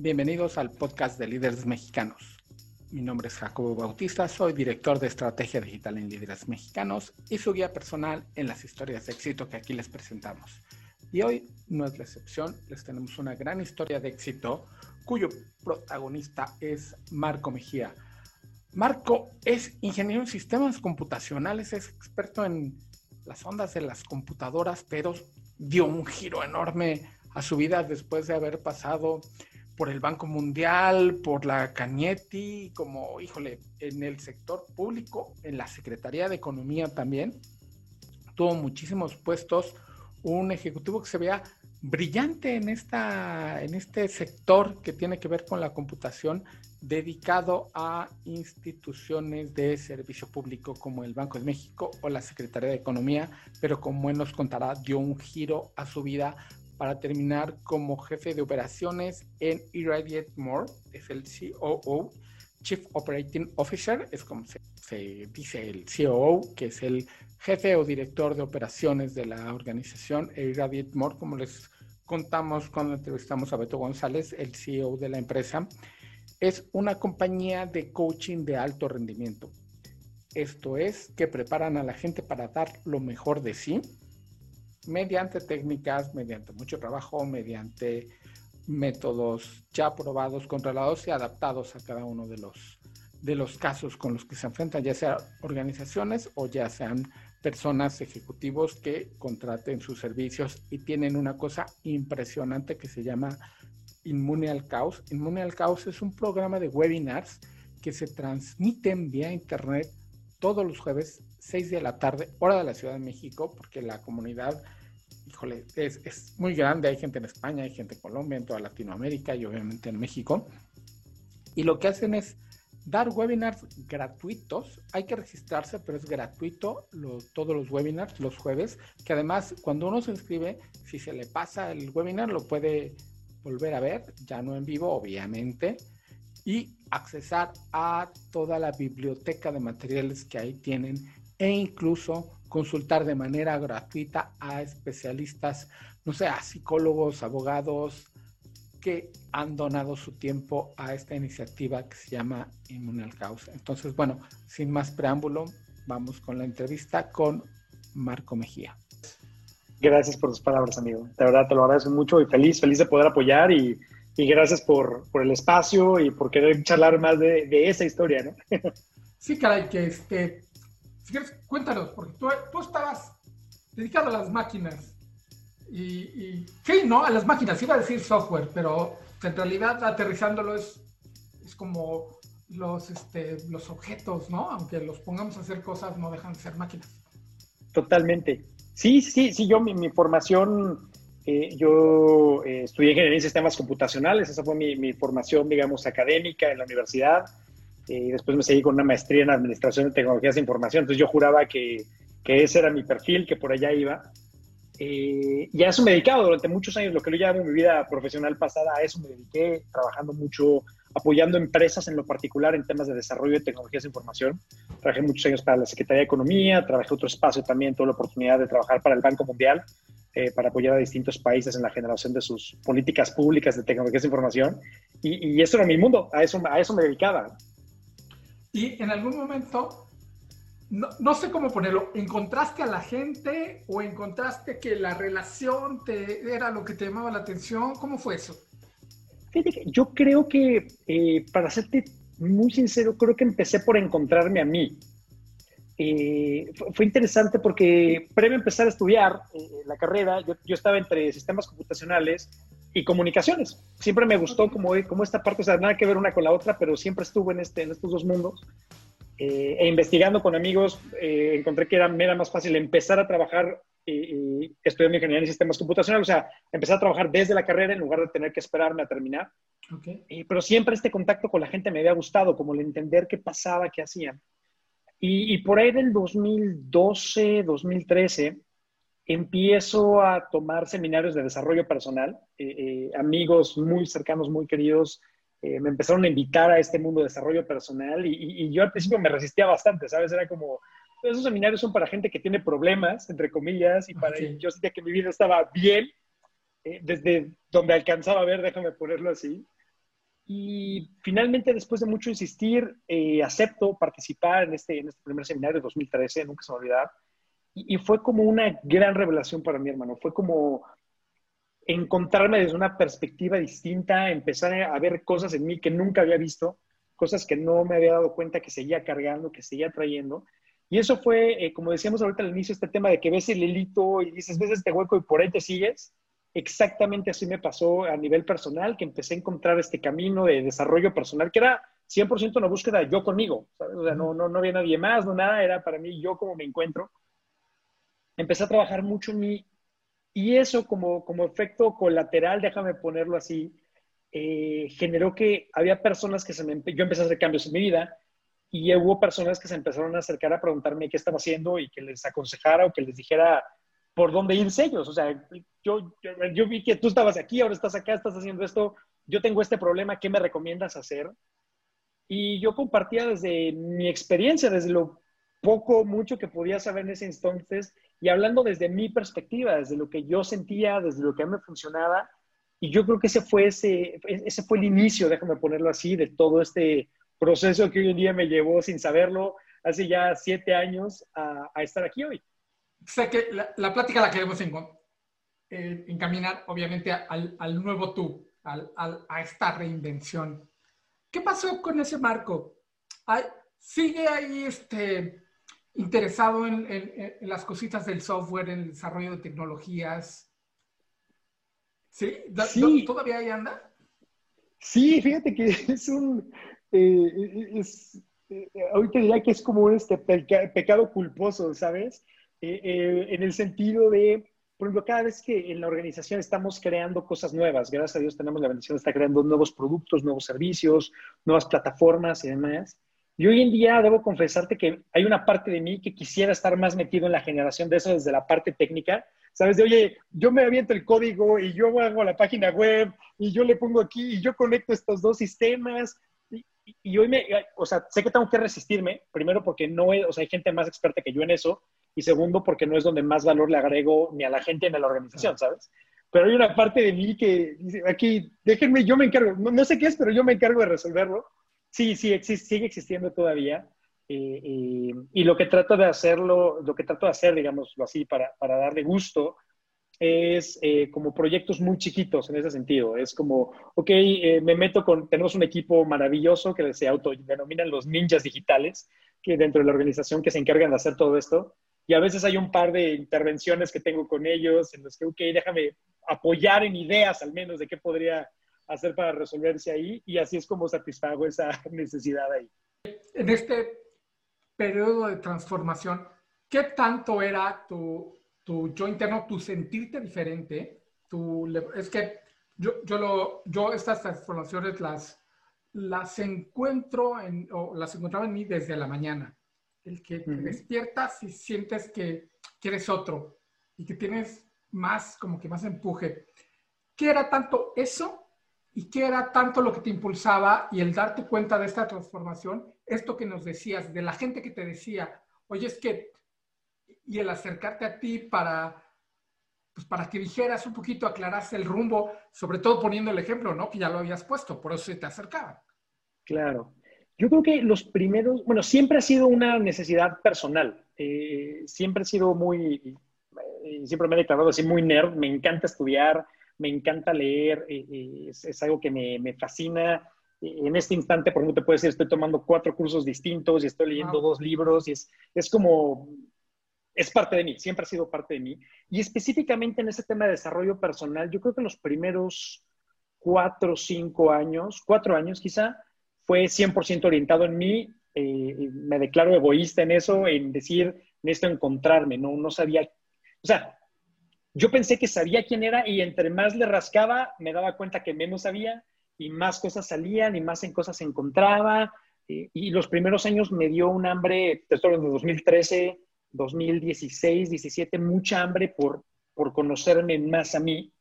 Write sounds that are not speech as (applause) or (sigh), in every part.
Bienvenidos al podcast de líderes mexicanos. Mi nombre es Jacobo Bautista, soy director de estrategia digital en líderes mexicanos y su guía personal en las historias de éxito que aquí les presentamos. Y hoy no es la excepción, les tenemos una gran historia de éxito cuyo protagonista es Marco Mejía. Marco es ingeniero en sistemas computacionales, es experto en las ondas de las computadoras, pero dio un giro enorme a su vida después de haber pasado por el Banco Mundial, por la Cañetti, como, híjole, en el sector público, en la Secretaría de Economía también. Tuvo muchísimos puestos, un ejecutivo que se vea brillante en, esta, en este sector que tiene que ver con la computación, dedicado a instituciones de servicio público como el Banco de México o la Secretaría de Economía, pero como él nos contará, dio un giro a su vida para terminar como jefe de operaciones en Irradiate More, es el COO, Chief Operating Officer, es como se, dice el COO, que es el jefe o director de operaciones de la organización Irradiate More, como les contamos cuando entrevistamos a Beto González, el CEO de la empresa, es una compañía de coaching de alto rendimiento. Esto es que preparan a la gente para dar lo mejor de sí mediante técnicas, mediante mucho trabajo, mediante métodos ya probados, controlados y adaptados a cada uno de los, de los casos con los que se enfrentan, ya sean organizaciones o ya sean personas ejecutivos que contraten sus servicios y tienen una cosa impresionante que se llama Inmune al Caos. Inmune al Caos es un programa de webinars que se transmiten vía internet todos los jueves, 6 de la tarde, hora de la Ciudad de México, porque la comunidad híjole, es, es, muy grande, hay gente en España, hay gente en Colombia, en toda Latinoamérica y obviamente en México. Y lo que hacen es dar webinars gratuitos. Hay que registrarse, pero es gratuito todos los webinars los jueves, que además cuando uno se inscribe, si se le pasa el webinar, lo puede volver a ver, ya no en vivo, obviamente, y accesar a toda la biblioteca de materiales que ahí tienen e incluso consultar de manera gratuita a especialistas, no sé, a psicólogos, abogados que han donado su tiempo a esta iniciativa que se llama Inmune al Caos. Entonces, bueno, sin más preámbulo, vamos con la entrevista con Marco Mejía. Gracias por tus palabras, amigo. De verdad te lo agradezco mucho y feliz, feliz de poder apoyar y, y gracias por, por, el espacio y por querer charlar más de, de esa historia, ¿no? sí, caray, que este, si quieres, cuéntanos, porque tú, tú estabas dedicado a las máquinas. Y, y, sí, ¿no? A las máquinas, iba a decir software, pero en realidad aterrizándolo es, es como los, este, los objetos, ¿no? Aunque los pongamos a hacer cosas, no dejan de ser máquinas. Totalmente. Sí, sí, sí, yo mi, mi formación, eh, yo eh, estudié ingeniería en sistemas computacionales, esa fue mi, mi, formación, digamos, académica en la universidad y después me seguí con una maestría en Administración de Tecnologías de Información. Entonces yo juraba que, que ese era mi perfil, que por allá iba. Eh, y a eso me he dedicado durante muchos años, lo que yo llamo mi vida profesional pasada, a eso me dediqué, trabajando mucho, apoyando empresas en lo particular en temas de desarrollo de tecnologías de información. Trabajé muchos años para la Secretaría de Economía, trabajé otro espacio también, tuve la oportunidad de trabajar para el Banco Mundial, eh, para apoyar a distintos países en la generación de sus políticas públicas de tecnologías de información. Y, y eso era mi mundo, a eso, a eso me dedicaba. Y en algún momento, no, no, sé cómo ponerlo, ¿encontraste a la gente o encontraste que la relación te, era lo que te llamaba la atención? ¿Cómo fue eso? Yo creo que, eh, para serte muy sincero, creo que empecé por encontrarme a mí. Eh, fue, interesante porque previo a empezar a estudiar eh, la carrera, yo, yo, estaba entre sistemas computacionales y comunicaciones. Siempre me gustó como, como esta parte, o sea, nada que ver una con la otra, pero siempre estuve en, este, en estos dos mundos. Eh, e investigando con amigos, eh, encontré que era, me era más fácil empezar a trabajar y, y estudiando ingeniería en sistemas computacionales, o sea, empezar a trabajar desde la carrera en lugar de tener que esperarme a terminar. Okay. Eh, pero siempre este contacto con la gente me había gustado, como el entender qué pasaba, qué hacían. Y, y por ahí del 2012, 2013, empiezo a tomar seminarios de desarrollo personal. Eh, eh, amigos muy cercanos, muy queridos, eh, me empezaron a invitar a este mundo de desarrollo personal y, y, y, yo al principio me resistía bastante, ¿sabes? Era como, esos seminarios son para gente que tiene problemas, entre comillas, y para okay. yo sentía que mi vida estaba bien, desde donde alcanzaba a ver, déjame ponerlo así. Y finalmente, después de mucho insistir, eh, acepto participar en este, en este primer seminario de 2013, nunca se me olvidar. Y, y, fue como una gran revelación para mi hermano. Fue como encontrarme desde una perspectiva distinta, empezar a ver cosas en mí que nunca había visto, cosas que no me había dado cuenta que seguía cargando, que seguía trayendo. Y eso fue, eh, como decíamos ahorita al inicio, este tema de que ves el hilito y dices, ves este hueco y por ahí te sigues exactamente así me pasó a nivel personal, que empecé a encontrar este camino de desarrollo personal, que era 100% una búsqueda yo conmigo, O sea, no, no, no había nadie más, no nada, era para mí yo como me encuentro. Empecé a trabajar mucho mí y eso como, como efecto colateral, déjame ponerlo así, eh, generó que había personas que se me... Yo empecé a hacer cambios en mi vida y hubo personas que se empezaron a acercar a preguntarme qué estaba haciendo y que les aconsejara o que les dijera por dónde irse ellos. O sea, yo, yo, vi que tú estabas aquí, ahora estás acá, estás haciendo esto, yo tengo este problema, ¿qué me recomiendas hacer? Y yo compartía desde mi experiencia, desde lo poco, mucho que podía saber en ese entonces, y hablando desde mi perspectiva, desde lo que yo sentía, desde lo que a mí me funcionaba. Y yo creo que ese fue, ese, ese fue el inicio, déjame ponerlo así, de todo este proceso que hoy en día me llevó sin saberlo, hace ya siete años, a, a estar aquí hoy sé que la, plática la queremos eh, encaminar, obviamente, al, nuevo tú, a esta reinvención. ¿Qué pasó con ese Marco? ¿Sigue ahí este, interesado en, las cositas del software, en el desarrollo de tecnologías? ¿Sí? sí. ¿Todavía ahí anda? Sí, fíjate que (laughs) es un... Eh, eh, ahorita diría que es como un este, pecado culposo, ¿sabes? Eh, en el sentido de, por ejemplo, cada vez que en la organización estamos creando cosas nuevas, gracias a Dios tenemos la bendición de estar creando nuevos productos, nuevos servicios, nuevas plataformas y demás. Y hoy en día debo confesarte que hay una parte de mí que quisiera estar más metido en la generación de eso desde la parte técnica. Sabes, de oye, yo me aviento el código y yo hago la página web y yo le pongo aquí y yo conecto estos dos sistemas. Y, y hoy me, o sea, sé que tengo que resistirme, primero porque no, o sea, hay gente más experta que yo en eso, y segundo porque no es donde más valor le agrego ni a la gente ni a la organización, ¿sabes? Pero hay una parte de mí que dice, aquí, déjenme, yo me encargo, no, sé qué es, pero yo me encargo de resolverlo. Sí, sí, existe, sigue existiendo todavía. Eh, eh, y lo que trato de hacerlo, lo que trato de hacer, digámoslo así, para, para darle gusto, es eh, como proyectos muy chiquitos en ese sentido. Es como, ok, me meto con, tenemos un equipo maravilloso que se autodenominan los ninjas digitales, que dentro de la organización que se encargan de hacer todo esto. Y a veces hay un par de intervenciones que tengo con ellos en los que, ok, déjame apoyar en ideas al menos de qué podría hacer para resolverse ahí y así es como satisfago esa (laughs) necesidad ahí. En este periodo de transformación, ¿qué tanto era tu, tu yo interno, tu sentirte diferente? Tu, es que yo, yo, lo, yo estas transformaciones las, las encuentro en, o las encontraba en mí desde la mañana el que te despiertas y sientes que, quieres otro y que tienes más, como que más empuje. ¿Qué era tanto eso y qué era tanto lo que te impulsaba y el darte cuenta de esta transformación? Esto que nos decías, de la gente que te decía, oye, es que, y el acercarte a ti para, pues para que dijeras un poquito, aclaraste el rumbo, sobre todo poniendo el ejemplo, ¿no? Que ya lo habías puesto, por eso se te acercaban. Claro. Yo creo que los primeros, bueno, siempre ha sido una necesidad personal. Eh, siempre he sido muy, eh, siempre me he declarado así muy nerd. Me encanta estudiar, me encanta leer, eh, es, algo que me, me, fascina. En este instante, por ejemplo, te puedo decir, estoy tomando cuatro cursos distintos y estoy leyendo dos libros y es, es como, es parte de mí, siempre ha sido parte de mí. Y específicamente en ese tema de desarrollo personal, yo creo que en los primeros cuatro, cinco años, cuatro años quizá, fue 100% orientado en mí. Eh, me declaro egoísta en eso, en decir, necesito encontrarme, no, no sabía, o sea, yo pensé que sabía quién era y entre más le rascaba, me daba cuenta que menos sabía y más cosas salían y más en cosas se encontraba. Eh, y los primeros años me dio un hambre, te estoy hablando de 2013, 2016, 17, mucha hambre por, por conocerme más a mí.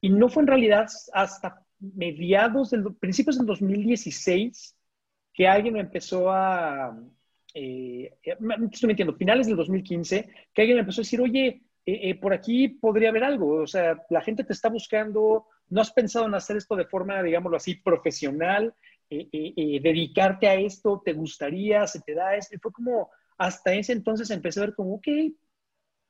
Y no fue en realidad hasta mediados del, principios del 2016 que alguien me empezó a, eh, eh estoy mintiendo, finales del 2015, que alguien me empezó a decir, oye, eh, eh, por aquí podría haber algo, o sea, la gente te está buscando, ¿no has pensado en hacer esto de forma, digámoslo así, profesional? Eh, eh, eh, ¿Dedicarte a esto? ¿Te gustaría? ¿Se te da esto? Y fue como, hasta ese entonces empecé a ver como, ok,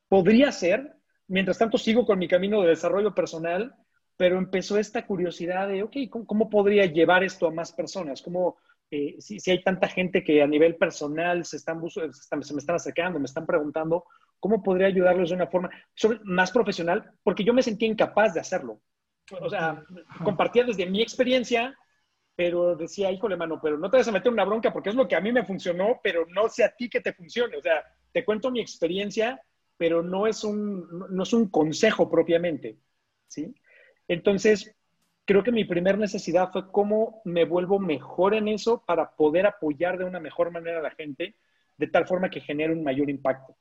podría ser. Mientras tanto sigo con mi camino de desarrollo personal, pero empezó esta curiosidad de, ok, ¿cómo, podría llevar esto a más personas? ¿Cómo, si, si, hay tanta gente que a nivel personal se, están, se, están, se me están acercando, me están preguntando, ¿cómo podría ayudarlos de una forma más profesional? Porque yo me sentía incapaz de hacerlo. O sea, compartía desde mi experiencia, pero decía, híjole, mano, pero no te vas a meter una bronca porque es lo que a mí me funcionó, pero no sé a ti que te funcione. O sea, te cuento mi experiencia, pero no es un, no es un consejo propiamente, ¿sí? Entonces, creo que mi primera necesidad fue cómo me vuelvo mejor en eso para poder apoyar de una mejor manera a la gente, de tal forma que genere un mayor impacto.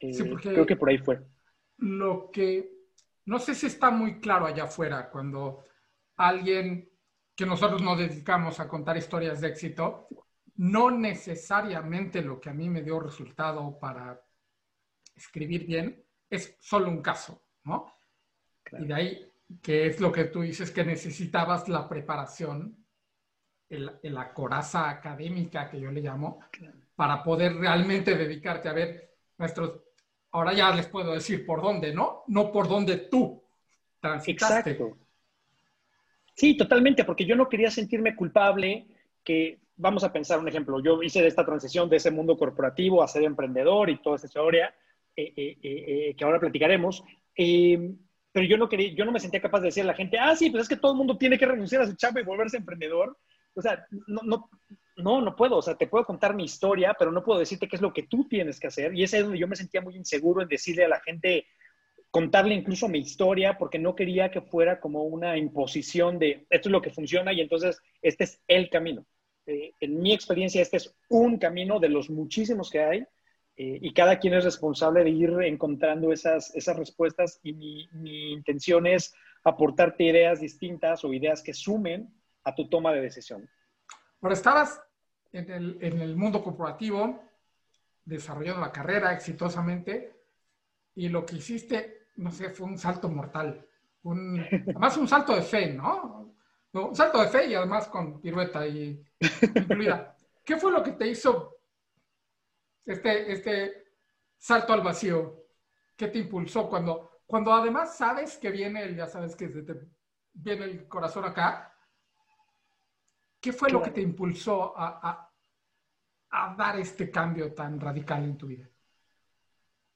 Eh, creo que por ahí fue. Lo que no sé si está muy claro allá afuera cuando alguien que nosotros nos dedicamos a contar historias de éxito, no necesariamente lo que a mí me dio resultado para escribir bien es solo un caso, ¿no? Y de ahí que es lo que tú dices que necesitabas la preparación, la coraza académica que yo le llamo, para poder realmente dedicarte a ver nuestros Ahora ya les puedo decir por dónde, ¿no? No por dónde tú transitaste. Exacto. Sí, totalmente, porque yo no quería sentirme culpable que, vamos a pensar un ejemplo, yo hice esta transición de ese mundo corporativo a ser emprendedor y toda esa historia eh, eh, eh, que ahora platicaremos, pero yo no, quería, yo no me sentía capaz de decir a la gente, ah, sí, pues es que todo el mundo tiene que renunciar a su chamba y volverse emprendedor. O sea, no, no, no, no puedo, o sea, te puedo contar mi historia, pero no puedo decirte qué es lo que tú tienes que hacer. Y ese es donde yo me sentía muy inseguro en decirle a la gente, contarle incluso mi historia, porque no quería que fuera como una imposición de esto es lo que funciona y entonces este es el camino. Eh, en mi experiencia, este es un camino de los muchísimos que hay eh, y cada quien es responsable de ir encontrando esas, esas respuestas y mi, mi intención es aportarte ideas distintas o ideas que sumen a tu toma de decisión. Pero estabas en el, el mundo corporativo, desarrollando la carrera exitosamente, y lo que hiciste, no sé, fue un salto mortal. Además, un salto de fe, ¿no? Un salto de fe y además con pirueta y incluida. ¿Qué fue lo que te hizo este, este salto al vacío? ¿Qué te impulsó cuando, cuando además sabes que viene, ya sabes que viene el corazón acá, ¿Qué fue lo que te impulsó a, dar este cambio tan radical en tu vida?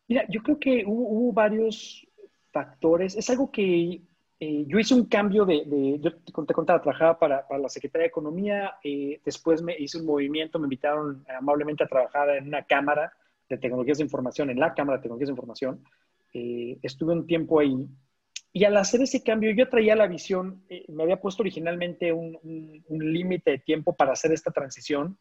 Mira, yo creo que hubo, varios factores. Es algo que eh, yo hice un cambio de, yo te, contaba, trabajaba para, la Secretaría de Economía, eh, después me hice un movimiento, me invitaron amablemente a trabajar en una cámara de tecnologías de información, en la Cámara de Tecnologías de Información. Eh, estuve un tiempo ahí y al hacer ese cambio, yo traía la visión, eh, me había puesto originalmente un, límite de tiempo para hacer esta transición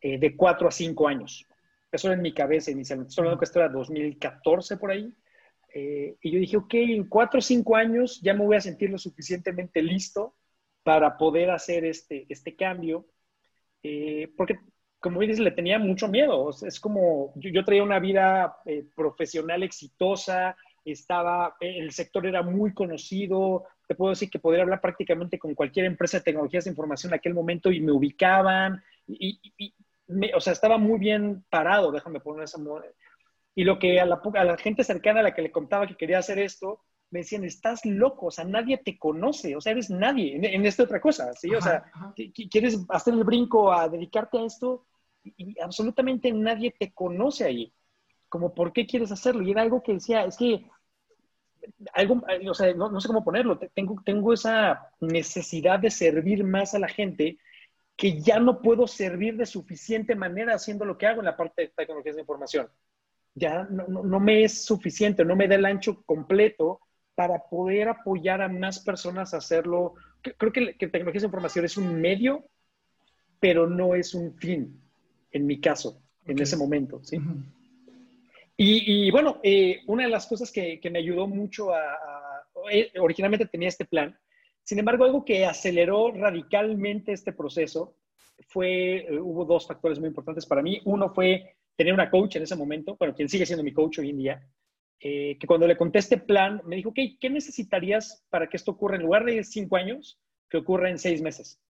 eh, de cuatro a cinco años. Eso era en mi cabeza inicialmente. Estoy hablando que esto era 2014 por ahí. Eh, y yo dije, ok, en cuatro o cinco años ya me voy a sentir lo suficientemente listo para poder hacer este, este cambio. porque, como dices, le tenía mucho miedo. es como, yo, yo, traía una vida profesional exitosa, estaba, el sector era muy conocido, te puedo decir que podría hablar prácticamente con cualquier empresa de tecnologías de información en aquel momento y me ubicaban, y, o sea, estaba muy bien parado, déjame poner esa... Y lo que a la, a la gente cercana a la que le contaba que quería hacer esto, me decían, estás loco, o sea, nadie te conoce, o sea, eres nadie en, esta otra cosa, ¿sí? o sea, quieres hacer el brinco a dedicarte a esto y absolutamente nadie te conoce ahí. Como, ¿por qué quieres hacerlo? Y era algo que decía, es que algo, o sea, no, sé cómo ponerlo, tengo, tengo esa necesidad de servir más a la gente que ya no puedo servir de suficiente manera haciendo lo que hago en la parte de tecnologías de información. Ya no, no, me es suficiente, no me da el ancho completo para poder apoyar a más personas a hacerlo. Creo que, que tecnologías de información es un medio, pero no es un fin, en mi caso, en ese momento. ¿sí? Y, bueno, eh, una de las cosas que, me ayudó mucho a, eh, originalmente tenía este plan, sin embargo, algo que aceleró radicalmente este proceso fue, eh, hubo dos factores muy importantes para mí. Uno fue tener una coach en ese momento, bueno, quien sigue siendo mi coach hoy en día, eh, que cuando le conté este plan, me dijo, ok, ¿qué necesitarías para que esto ocurra en lugar de cinco años, que ocurra en seis meses?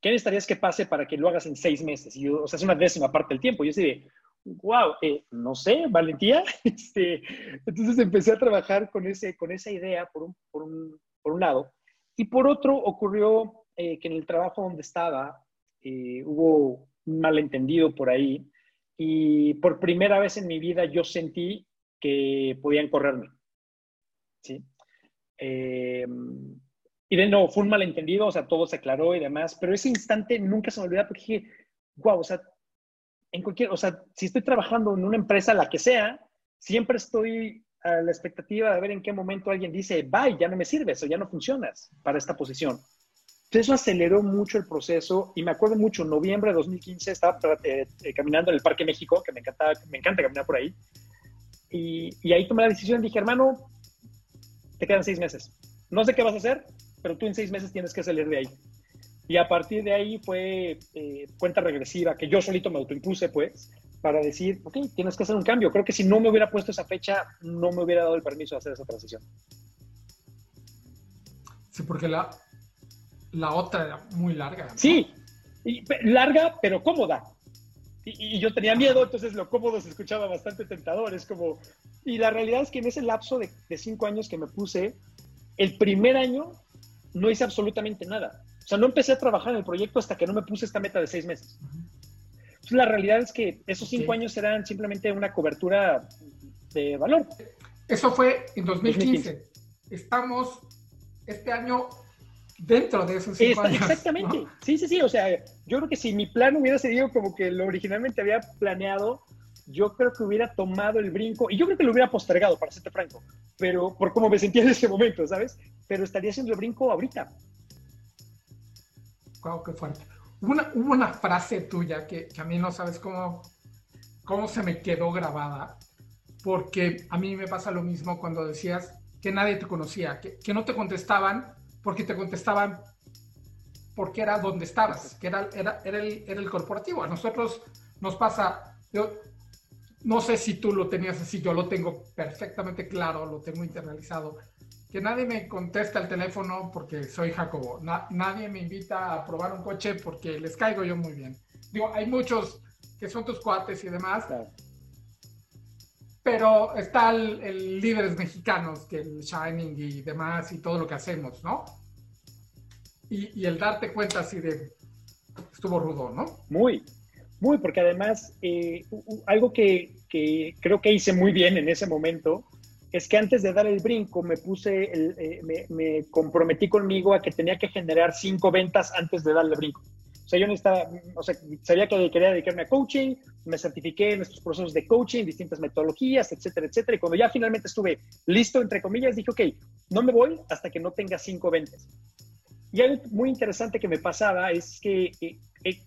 ¿Qué necesitarías que pase para que lo hagas en seis meses? Y o sea, es una décima parte del tiempo. Yo de, wow, eh, no sé, valentía. (laughs) Este, entonces empecé a trabajar con, ese, con esa idea por un, por un, por un lado. Y por otro, ocurrió eh, que en el trabajo donde estaba eh, hubo un malentendido por ahí y por primera vez en mi vida yo sentí que podían correrme. ¿sí? y de nuevo, fue un malentendido, o sea, todo se aclaró y demás, pero ese instante nunca se me olvidó porque dije, wow, o sea, en cualquier, o sea, si estoy trabajando en una empresa, la que sea, siempre estoy a la expectativa de ver en qué momento alguien dice, bye, ya no me sirves o ya no funcionas para esta posición. Entonces eso aceleró mucho el proceso y me acuerdo mucho, en noviembre de 2015 estaba eh, caminando en el Parque México, que me, encanta, me encanta caminar por ahí, y, y ahí tomé la decisión, dije, hermano, te quedan seis meses. No sé qué vas a hacer, pero tú en seis meses tienes que salir de ahí. Y a partir de ahí fue eh, cuenta regresiva que yo solito me autoimpuse, pues, para decir, ok, tienes que hacer un cambio. Creo que si no me hubiera puesto esa fecha, no me hubiera dado el permiso de hacer esa transición. Sí, porque la, la otra era muy larga. Sí, larga, pero cómoda. Y, yo tenía miedo, entonces lo cómodo se escuchaba bastante tentador. Es como, y la realidad es que en ese lapso de, de cinco años que me puse, el primer año no hice absolutamente nada. O sea, no empecé a trabajar en el proyecto hasta que no me puse esta meta de seis meses. Entonces, la realidad es que esos cinco años eran simplemente una cobertura de valor. Eso fue en 2015. Estamos este año dentro de esos cinco años. Exactamente. Sí, sí, sí. O sea, yo creo que si mi plan hubiera sido como que lo originalmente había planeado, yo creo que hubiera tomado el brinco y yo creo que lo hubiera postergado, para serte franco, pero por cómo me sentía en ese momento, ¿sabes? Pero estaría haciendo el brinco ahorita wow, qué fuerte. Hubo una, una frase tuya que, que, a mí no sabes cómo, cómo se me quedó grabada, porque a mí me pasa lo mismo cuando decías que nadie te conocía, que, que no te contestaban porque te contestaban porque era donde estabas, que era, era, era, el, era el corporativo. A nosotros nos pasa, yo no sé si tú lo tenías así, yo lo tengo perfectamente claro, lo tengo internalizado que nadie me contesta el teléfono porque soy Jacobo. nadie me invita a probar un coche porque les caigo yo muy bien. Digo, hay muchos que son tus cuates y demás. Pero está el, líderes mexicanos, que el Shining y demás y todo lo que hacemos, ¿no? Y, el darte cuenta así de estuvo rudo, ¿no? Muy, muy, porque además eh, algo que, que creo que hice muy bien en ese momento es que antes de dar el brinco me puse, eh, me, comprometí conmigo a que tenía que generar cinco ventas antes de darle el brinco. O sea, yo necesitaba, o sea, sabía que quería dedicarme a coaching, me certifiqué en estos procesos de coaching, distintas metodologías, etcétera, etcétera. Y cuando ya finalmente estuve listo, entre comillas, dije, ok, no me voy hasta que no tenga cinco ventas. Y algo muy interesante que me pasaba es que eh, eh,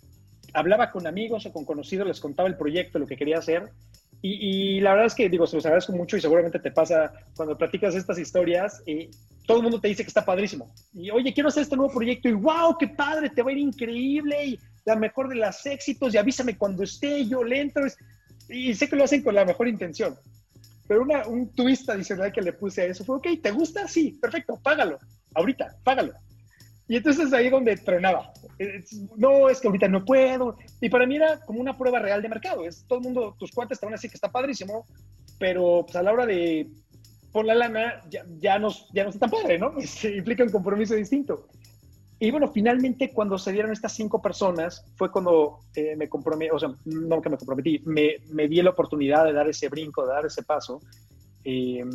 hablaba con amigos o con conocidos, les contaba el proyecto, lo que quería hacer, y, la verdad es que, digo, se los agradezco mucho y seguramente te pasa cuando platicas estas historias, y todo el mundo te dice que está padrísimo. Y, oye, quiero hacer este nuevo proyecto y, wow, qué padre, te va a ir increíble y la mejor de las éxitos y avísame cuando esté, yo le entro. Y sé que lo hacen con la mejor intención. Pero una, un twist adicional que le puse a eso fue, ok, ¿te gusta? Sí, perfecto, págalo. Ahorita, págalo. Y entonces ahí donde tronaba. No, es que ahorita no puedo. Y para mí era como una prueba real de mercado. Es todo el mundo, tus cuates te van a decir que está padrísimo, pero pues a la hora de por la lana ya, ya, no, ya no está tan padre, ¿no? (laughs) Se implica un compromiso distinto. Y bueno, finalmente cuando se dieron estas cinco personas fue cuando eh, me comprometí, o sea, no que me comprometí, me, me, di la oportunidad de dar ese brinco, de dar ese paso. Eh,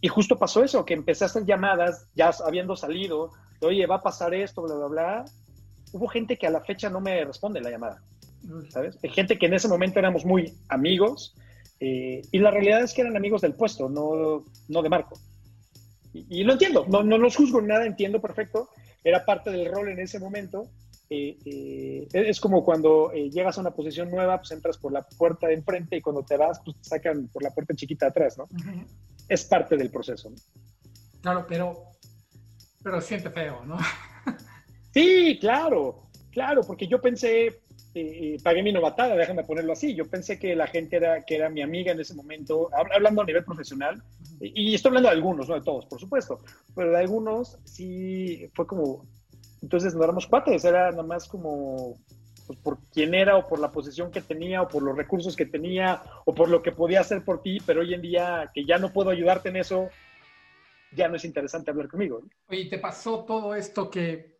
y justo pasó eso, que empecé a hacer llamadas, ya habiendo salido, oye, va a pasar esto, bla, bla, bla. Hubo gente que a la fecha no me responde la llamada, ¿sabes? Gente que en ese momento éramos muy amigos eh, y la realidad es que eran amigos del puesto, no, no de Marco. Y, lo entiendo, no, no los juzgo nada, entiendo perfecto, era parte del rol en ese momento. Eh, eh, es como cuando llegas a una posición nueva, pues entras por la puerta de enfrente y cuando te vas, pues te sacan por la puerta chiquita atrás, ¿no? Es parte del proceso. Claro, pero pero siente feo, ¿no? (laughs) sí, claro, claro, porque yo pensé, eh, pagué mi novatada, déjame ponerlo así. Yo pensé que la gente era, que era mi amiga en ese momento, hablando a nivel profesional, y estoy hablando de algunos, no de todos, por supuesto, pero de algunos sí fue como, entonces no éramos cuates, era nada más como pues, por quién era o por la posición que tenía o por los recursos que tenía o por lo que podía hacer por ti, pero hoy en día que ya no puedo ayudarte en eso, ya no es interesante hablar conmigo. Oye, te pasó todo esto que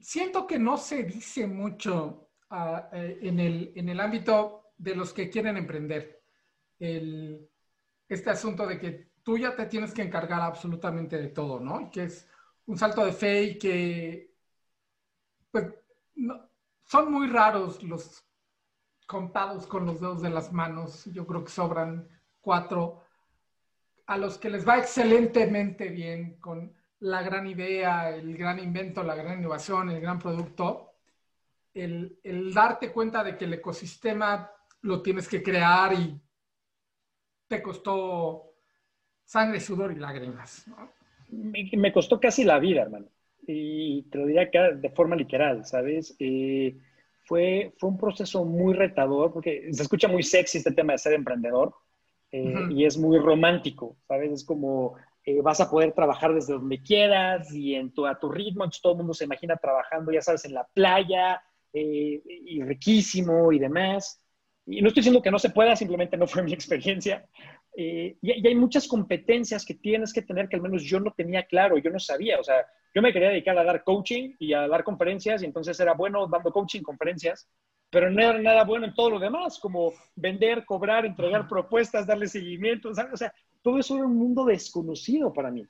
siento que no se dice mucho eh, en, el, en el ámbito de los que quieren emprender. El, este asunto de que tú ya te tienes que encargar absolutamente de todo, ¿no? que es un salto de fe y que, pues, son muy raros los contados con los dedos de las manos. Yo creo que sobran cuatro a los que les va excelentemente bien con la gran idea, el gran invento, la gran innovación, el gran producto, el, darte cuenta de que el ecosistema lo tienes que crear y te costó sangre, sudor y lágrimas. Me, costó casi la vida, hermano. Y te lo diría de forma literal, ¿sabes? Eh, fue, fue un proceso muy retador, porque se escucha muy sexy este tema de ser emprendedor, eh, y es muy romántico, ¿sabes? Es como eh, vas a poder trabajar desde donde quieras y en tu, a tu ritmo, entonces todo el mundo se imagina trabajando, ya sabes, en la playa, y riquísimo y demás. Y no estoy diciendo que no se pueda, simplemente no fue mi (laughs) experiencia. Eh, y, hay muchas competencias que tienes que tener que al menos yo no tenía claro, yo no sabía. O sea, yo me quería dedicar a dar coaching y a dar conferencias y entonces era bueno dando coaching, conferencias, pero no era nada bueno en todo lo demás, como vender, cobrar, entregar propuestas, darle seguimiento. O sea, todo eso era un mundo desconocido para mí.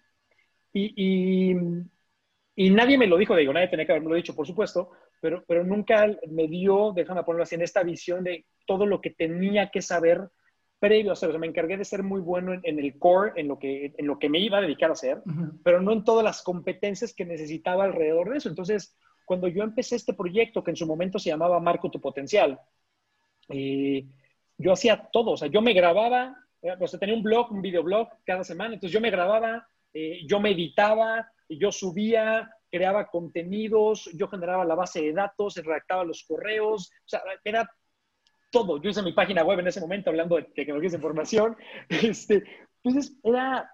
Y, y, y nadie me lo dijo, digo, nadie tenía que haberme lo dicho, por supuesto, pero, pero nunca me dio, déjame ponerlo así, en esta visión de todo lo que tenía que saber previo a hacer. O sea, me encargué de ser muy bueno en, el core, en lo, que, en lo que me iba a dedicar a hacer, pero no en todas las competencias que necesitaba alrededor de eso. Entonces, cuando yo empecé este proyecto, que en su momento se llamaba Marco tu Potencial, eh, yo hacía todo. O sea, yo me grababa, eh, o sea, tenía un blog, un videoblog cada semana, entonces yo me grababa, eh, yo me editaba, yo subía, creaba contenidos, yo generaba la base de datos, redactaba los correos, o sea, era todo. Yo hice mi página web en ese momento hablando de tecnología de información. (laughs) Este, entonces, era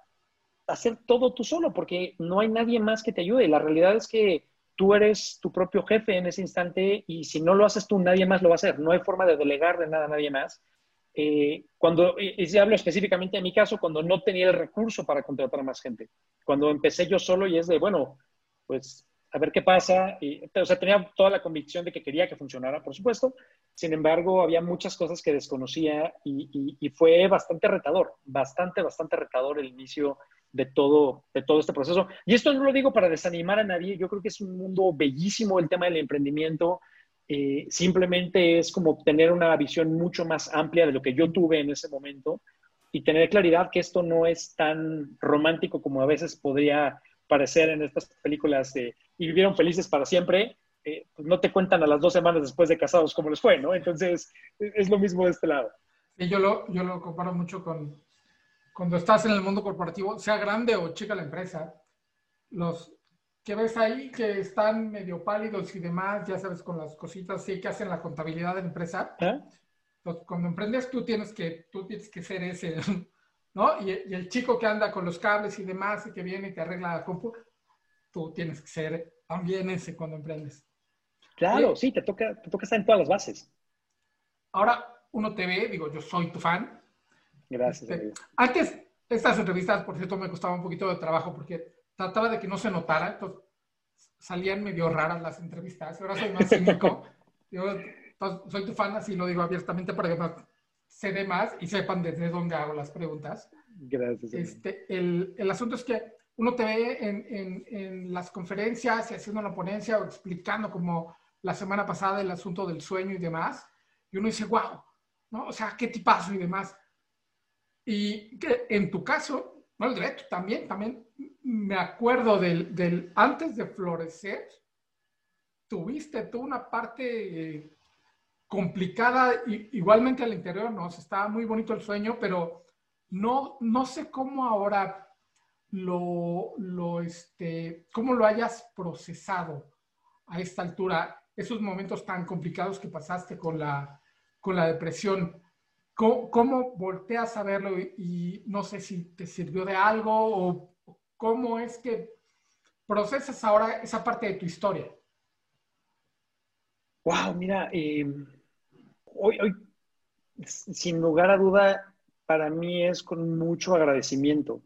hacer todo tú solo, porque no hay nadie más que te ayude. La realidad es que tú eres tu propio jefe en ese instante y si no lo haces tú, nadie más lo va a hacer. No hay forma de delegar de nada a nadie más. Eh, cuando, y, y hablo específicamente de mi caso, cuando no tenía el recurso para contratar a más gente. Cuando empecé yo solo y es de, bueno, pues a ver qué pasa. Y, o sea, tenía toda la convicción de que quería que funcionara, por supuesto. Sin embargo, había muchas cosas que desconocía y, fue bastante retador, bastante, bastante retador el inicio de todo, de todo este proceso. Y esto no lo digo para desanimar a nadie, yo creo que es un mundo bellísimo el tema del emprendimiento. Eh, simplemente es como tener una visión mucho más amplia de lo que yo tuve en ese momento y tener claridad que esto no es tan romántico como a veces podría parecer en estas películas de y vivieron felices para siempre, eh, pues no te cuentan a las dos semanas después de casados cómo les fue, ¿no? Entonces, es lo mismo de este lado. Yo lo, yo lo comparo mucho con cuando estás en el mundo corporativo, sea grande o chica la empresa, los que ves ahí que están medio pálidos y demás, ya sabes, con las cositas sí que hacen la contabilidad de la empresa. ¿Eh? cuando emprendes, tú tienes que, tú tienes que ser ese, (laughs) ¿no? Y, el chico que anda con los cables y demás y que viene y te arregla la compu, tú tienes que ser también ese cuando emprendes. Claro, sí, te toca, te toca estar en todas las bases. Ahora uno te ve, digo, yo soy tu fan. Gracias. Este, antes, estas entrevistas, por cierto, me costaba un poquito de trabajo porque trataba de que no se notara, entonces salían medio raras las entrevistas. Ahora soy más cínico. (laughs) yo, soy tu fan, así lo digo abiertamente para que se dé más y sepan desde dónde hago las preguntas. Gracias. Este, el, el, asunto es que uno te ve en, en, en, las conferencias y haciendo la ponencia o explicando como la semana pasada el asunto del sueño y demás, y uno dice, wow, ¿no? O sea, qué tipazo y demás. Y que en tu caso, no el derecho también, también me acuerdo del, del antes de florecer, tuviste tú una parte complicada, igualmente al interior, ¿no? estaba muy bonito el sueño, pero no, no sé cómo ahora lo, lo, este, cómo lo hayas procesado a esta altura. esos momentos tan complicados que pasaste con la, con la depresión. ¿Cómo, volteas a verlo y, no sé si te sirvió de algo o cómo es que procesas ahora esa parte de tu historia? Wow, mira, eh, hoy, hoy, sin lugar a duda, para mí es con mucho agradecimiento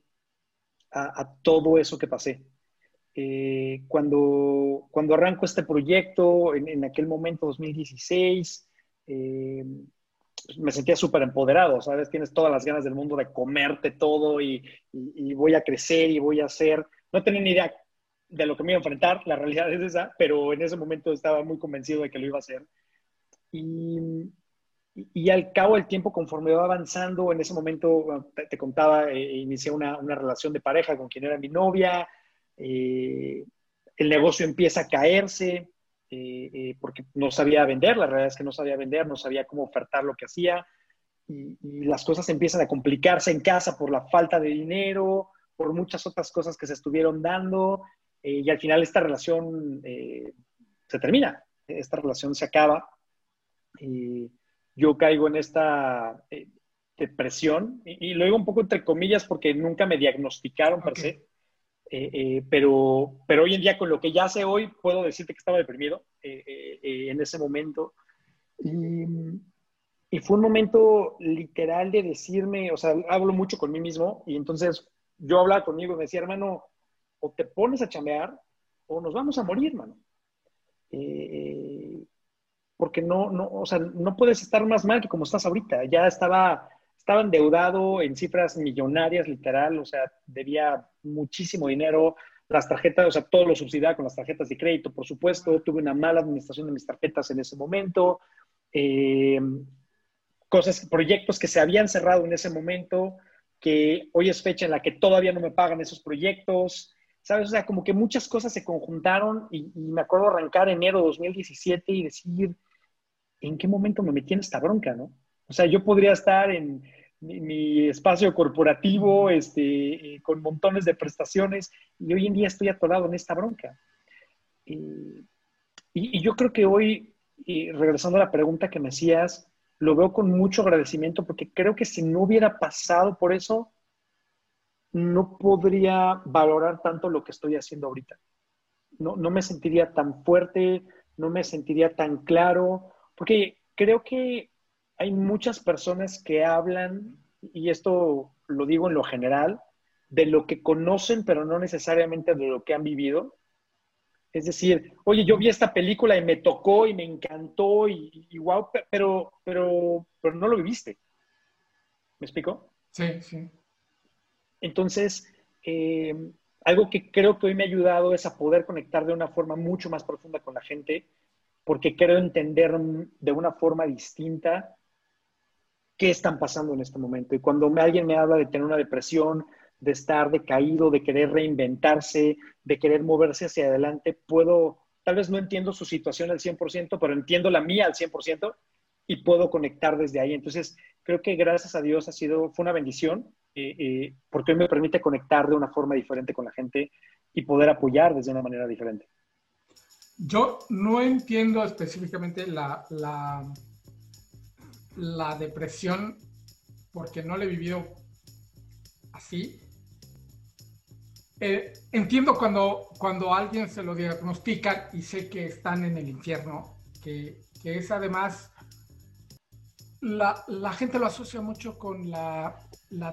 a, todo eso que pasé. Eh, cuando, cuando arranco este proyecto, en, aquel momento, 2016, eh, me sentía súper empoderado, ¿sabes? Tienes todas las ganas del mundo de comerte todo y, voy a crecer y voy a hacer. No tenía ni idea de lo que me iba a enfrentar, la realidad es esa, pero en ese momento estaba muy convencido de que lo iba a hacer. Y, y al cabo del tiempo, conforme va avanzando, en ese momento, te, contaba, eh, inicié una, una, relación de pareja con quien era mi novia, eh, el negocio empieza a caerse, eh, eh, porque no sabía vender, la realidad es que no sabía vender, no sabía cómo ofertar lo que hacía, y, las cosas empiezan a complicarse en casa por la falta de dinero, por muchas otras cosas que se estuvieron dando, eh, y al final esta relación se termina, esta relación se acaba, y yo caigo en esta depresión, y, lo digo un poco entre comillas porque nunca me diagnosticaron per se, eh, eh, pero, pero hoy en día, con lo que ya sé hoy, puedo decirte que estaba deprimido eh, en ese momento. Y, y, fue un momento literal de decirme, o sea, hablo mucho con mí mismo y entonces yo hablaba conmigo y me decía, hermano, o te pones a chamear o nos vamos a morir, hermano. porque no, no, o sea, no puedes estar más mal que como estás ahorita. Ya estaba estaba endeudado en cifras millonarias, literal, o sea, debía muchísimo dinero, las tarjetas, o sea, todo lo subsidiaba con las tarjetas de crédito, por supuesto, tuve una mala administración de mis tarjetas en ese momento, eh, cosas, proyectos que se habían cerrado en ese momento, que hoy es fecha en la que todavía no me pagan esos proyectos, ¿sabes? O sea, como que muchas cosas se conjuntaron y, y me acuerdo arrancar enero de 2017 y decir, ¿en qué momento me metí en esta bronca, no? O sea, yo podría estar en mi, espacio corporativo este, eh, con montones de prestaciones y hoy en día estoy atorado en esta bronca. Y, yo creo que hoy, regresando a la pregunta que me hacías, lo veo con mucho agradecimiento porque creo que si no hubiera pasado por eso, no podría valorar tanto lo que estoy haciendo ahorita. No, no me sentiría tan fuerte, no me sentiría tan claro, porque creo que hay muchas personas que hablan, y esto lo digo en lo general, de lo que conocen, pero no necesariamente de lo que han vivido. Es decir, oye, yo vi esta película y me tocó y me encantó y, wow, pero, pero, pero no lo viviste. ¿Me explico? Sí, sí. Entonces, eh, algo que creo que hoy me ha ayudado es a poder conectar de una forma mucho más profunda con la gente, porque creo entender de una forma distinta qué están pasando en este momento. Y cuando alguien me habla de tener una depresión, de estar decaído, de querer reinventarse, de querer moverse hacia adelante, puedo, tal vez no entiendo su situación al 100%, pero entiendo la mía al 100% y puedo conectar desde ahí. Entonces, creo que gracias a Dios ha sido, fue una bendición, eh, eh, porque hoy me permite conectar de una forma diferente con la gente y poder apoyar desde una manera diferente. Yo no entiendo específicamente la, la la depresión, porque no le he vivido así. Eh, entiendo cuando, cuando alguien se lo diagnostica y sé que están en el infierno, que, es además, la, gente lo asocia mucho con la,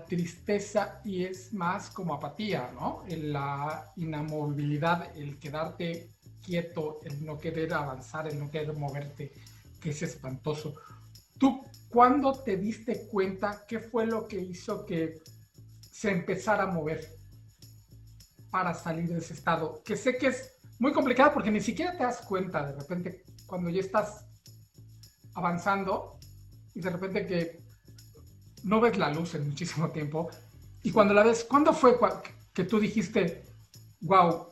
tristeza y es más como apatía, ¿no? La inamovilidad, el quedarte quieto, el no querer avanzar, el no querer moverte, que es espantoso. ¿Tú cuándo te diste cuenta qué fue lo que hizo que se empezara a mover para salir de ese estado? Que sé que es muy complicado porque ni siquiera te das cuenta de repente cuando ya estás avanzando y de repente que no ves la luz en muchísimo tiempo. Y cuando la ves, ¿cuándo fue que tú dijiste, wow,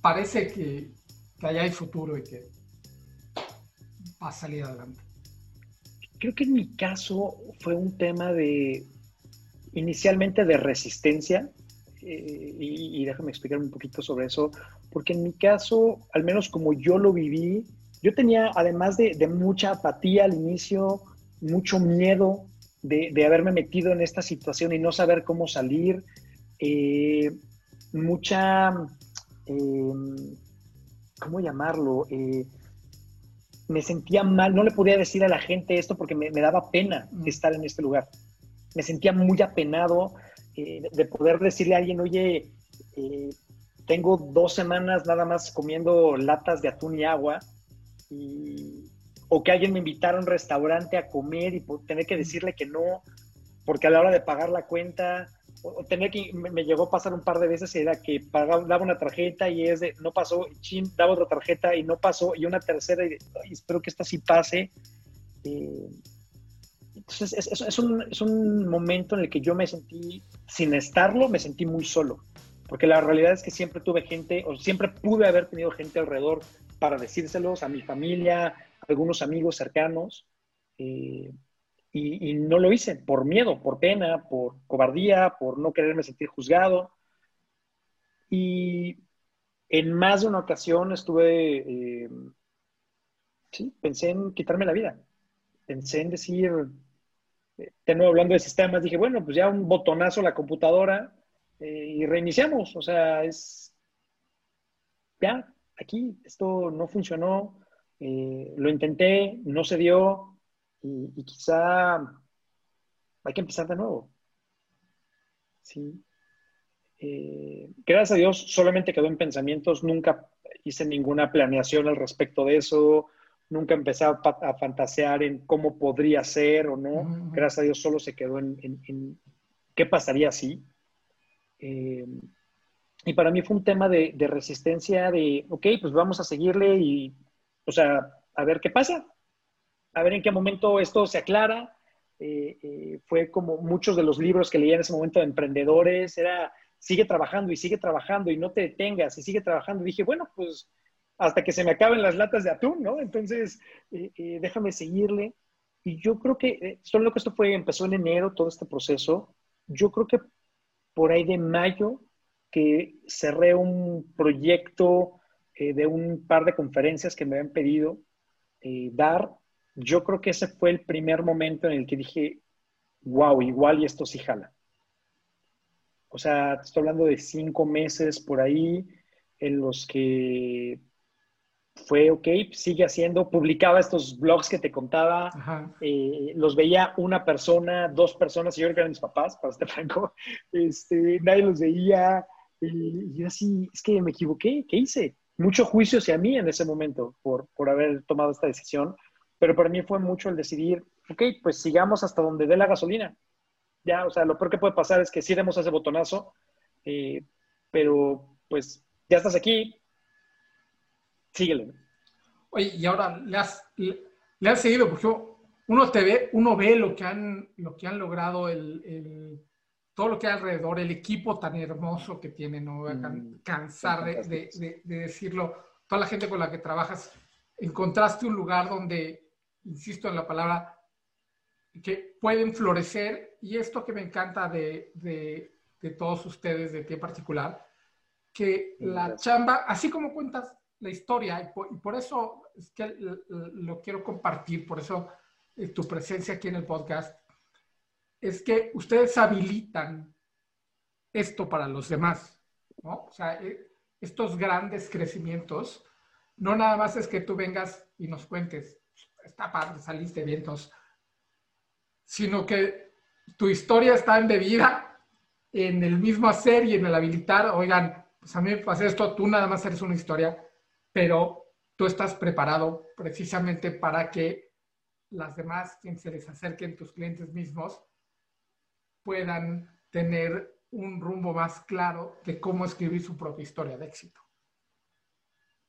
parece que, que allá hay futuro y que va a salir adelante? Creo que en mi caso fue un tema de, inicialmente de resistencia, eh, y, déjame explicar un poquito sobre eso, porque en mi caso, al menos como yo lo viví, yo tenía, además de, mucha apatía al inicio, mucho miedo de, haberme metido en esta situación y no saber cómo salir, eh, mucha, em, ¿cómo llamarlo? Eh, me sentía mal, no le podía decir a la gente esto porque me, daba pena mm. estar en este lugar. Me sentía muy apenado eh, de poder decirle a alguien, oye, tengo dos semanas nada más comiendo latas de atún y agua o que alguien me invitara a un restaurante a comer y tener que decirle que no, porque a la hora de pagar la cuenta, o, tener que, me, llegó a pasar un par de veces, era que pagaba, daba una tarjeta y es de, no pasó, chin, daba otra tarjeta y no pasó, y una tercera, y, espero que esta sí pase. Eh, entonces, es, es, un, es un momento en el que yo me sentí, sin estarlo, me sentí muy solo porque la realidad es que siempre tuve gente, o siempre pude haber tenido gente alrededor para decírselos a mi familia, a algunos amigos cercanos, eh, y, no lo hice por miedo, por pena, por cobardía, por no quererme sentir juzgado. Y en más de una ocasión estuve, eh, sí, pensé en quitarme la vida. Pensé en decir, de nuevo hablando de sistemas, dije, bueno, pues ya un botonazo a la computadora eh, y reiniciamos. O sea, es, ya, aquí esto no funcionó, eh, lo intenté, no se dio y, quizá hay que empezar de nuevo. Sí. Eh, gracias a Dios solamente quedó en pensamientos, nunca hice ninguna planeación al respecto de eso, nunca empecé a, fantasear en cómo podría ser o no. Gracias a Dios solo se quedó en, qué pasaría si. Eh, y para mí fue un tema de, resistencia, de, ok, pues vamos a seguirle y, o sea, a ver qué pasa, a ver en qué momento esto se aclara. Eh, eh, fue como muchos de los libros que leía en ese momento de emprendedores, era, sigue trabajando y sigue trabajando y no te detengas y sigue trabajando. Y dije, bueno, pues hasta que se me acaben las latas de atún, ¿no? Entonces, eh, déjame seguirle. Y yo creo que, solo que esto fue, empezó en enero, todo este proceso, yo creo que por ahí de mayo que cerré un proyecto eh, de un par de conferencias que me habían pedido eh, dar. Yo creo que ese fue el primer momento en el que dije, wow, igual y esto sí jala. O sea, estoy hablando de cinco meses por ahí en los que fue, ok, sigue haciendo, publicaba estos blogs que te contaba, eh, los veía una persona, dos personas, y yo creo que eran mis papás, para este franco, este, nadie los veía, y yo así, es que me equivoqué, ¿qué hice? Mucho juicio hacia mí en ese momento por, por haber tomado esta decisión, pero para mí fue mucho el decidir, ok, pues sigamos hasta donde dé la gasolina. Ya, o sea, lo peor que puede pasar es que sí demos ese botonazo, eh, pero pues ya estás aquí, síguele. Oye, y ahora le has, le, has seguido, porque uno te ve, uno ve lo que han, lo que han logrado el todo lo que hay alrededor, el equipo tan hermoso que tiene, no voy a mm, cansar de, decirlo, toda la gente con la que trabajas, encontraste un lugar donde, insisto en la palabra, que pueden florecer y esto que me encanta de, todos ustedes, de ti en particular, que la chamba, así como cuentas la historia, y por, eso es que lo quiero compartir, por eso eh, tu presencia aquí en el podcast, es que ustedes habilitan esto para los demás, ¿no? O sea, eh, estos grandes crecimientos, no nada más es que tú vengas y nos cuentes, está padre, saliste bien, sino que tu historia está embebida en el mismo hacer y en el habilitar, oigan, pues a mí me pasa esto, tú nada más eres una historia, pero tú estás preparado precisamente para que las demás, quien se les acerquen, tus clientes mismos, puedan tener un rumbo más claro de cómo escribir su propia historia de éxito.